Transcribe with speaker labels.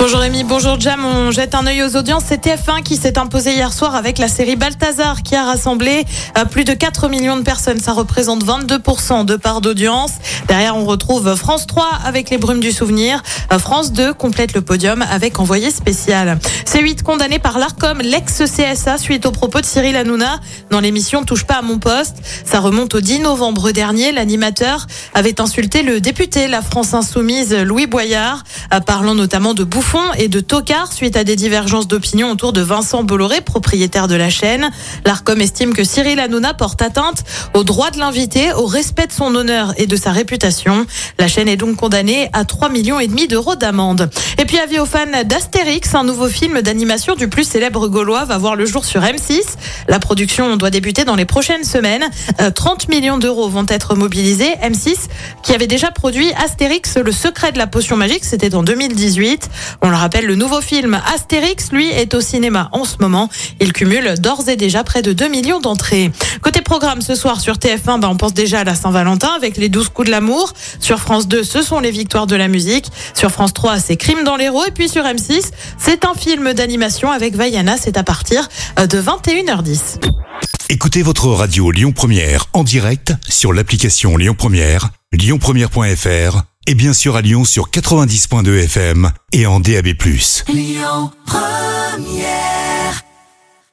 Speaker 1: Bonjour Rémi, bonjour Jam. On jette un œil aux audiences. C'est TF1 qui s'est imposé hier soir avec la série Balthazar qui a rassemblé euh, plus de 4 millions de personnes. Ça représente 22% de part d'audience. Derrière, on retrouve France 3 avec Les Brumes du Souvenir. Euh, France 2 complète le podium avec Envoyé spécial. C8 condamné par l'ARCOM, l'ex-CSA, suite aux propos de Cyril Hanouna dans l'émission Touche pas à mon poste. Ça remonte au 10 novembre dernier. L'animateur avait insulté le député La France Insoumise, Louis Boyard, parlant notamment de bouffon et de tocard suite à des divergences d'opinion autour de Vincent Bolloré, propriétaire de la chaîne. L'ARCOM estime que Cyril Hanouna porte atteinte au droit de l'invité, au respect de son honneur et de sa réputation. La chaîne est donc condamnée à 3 millions et demi d'euros d'amende. Et puis avis aux fans d'Astérix, un nouveau film d'animation du plus célèbre gaulois va voir le jour sur M6. La production doit débuter dans les prochaines semaines. 30 euh, millions d'euros vont être mobilisés. M6 qui avait déjà produit Astérix, le secret de la potion magique, c'était en 2018. On le rappelle, le nouveau film Astérix, lui, est au cinéma en ce moment. Il cumule d'ores et déjà près de 2 millions d'entrées. Programme, ce soir sur TF1, bah, on pense déjà à la Saint-Valentin avec les 12 coups de l'amour. Sur France 2, ce sont les victoires de la musique. Sur France 3, c'est Crime dans l'héros. Et puis sur M6, c'est un film d'animation avec Vaiana. C'est à partir euh, de 21h10.
Speaker 2: Écoutez votre radio Lyon Première en direct sur l'application Lyon Première, lyonpremière.fr et bien sûr à Lyon sur 90.2 FM et en DAB+.
Speaker 3: Lyon Première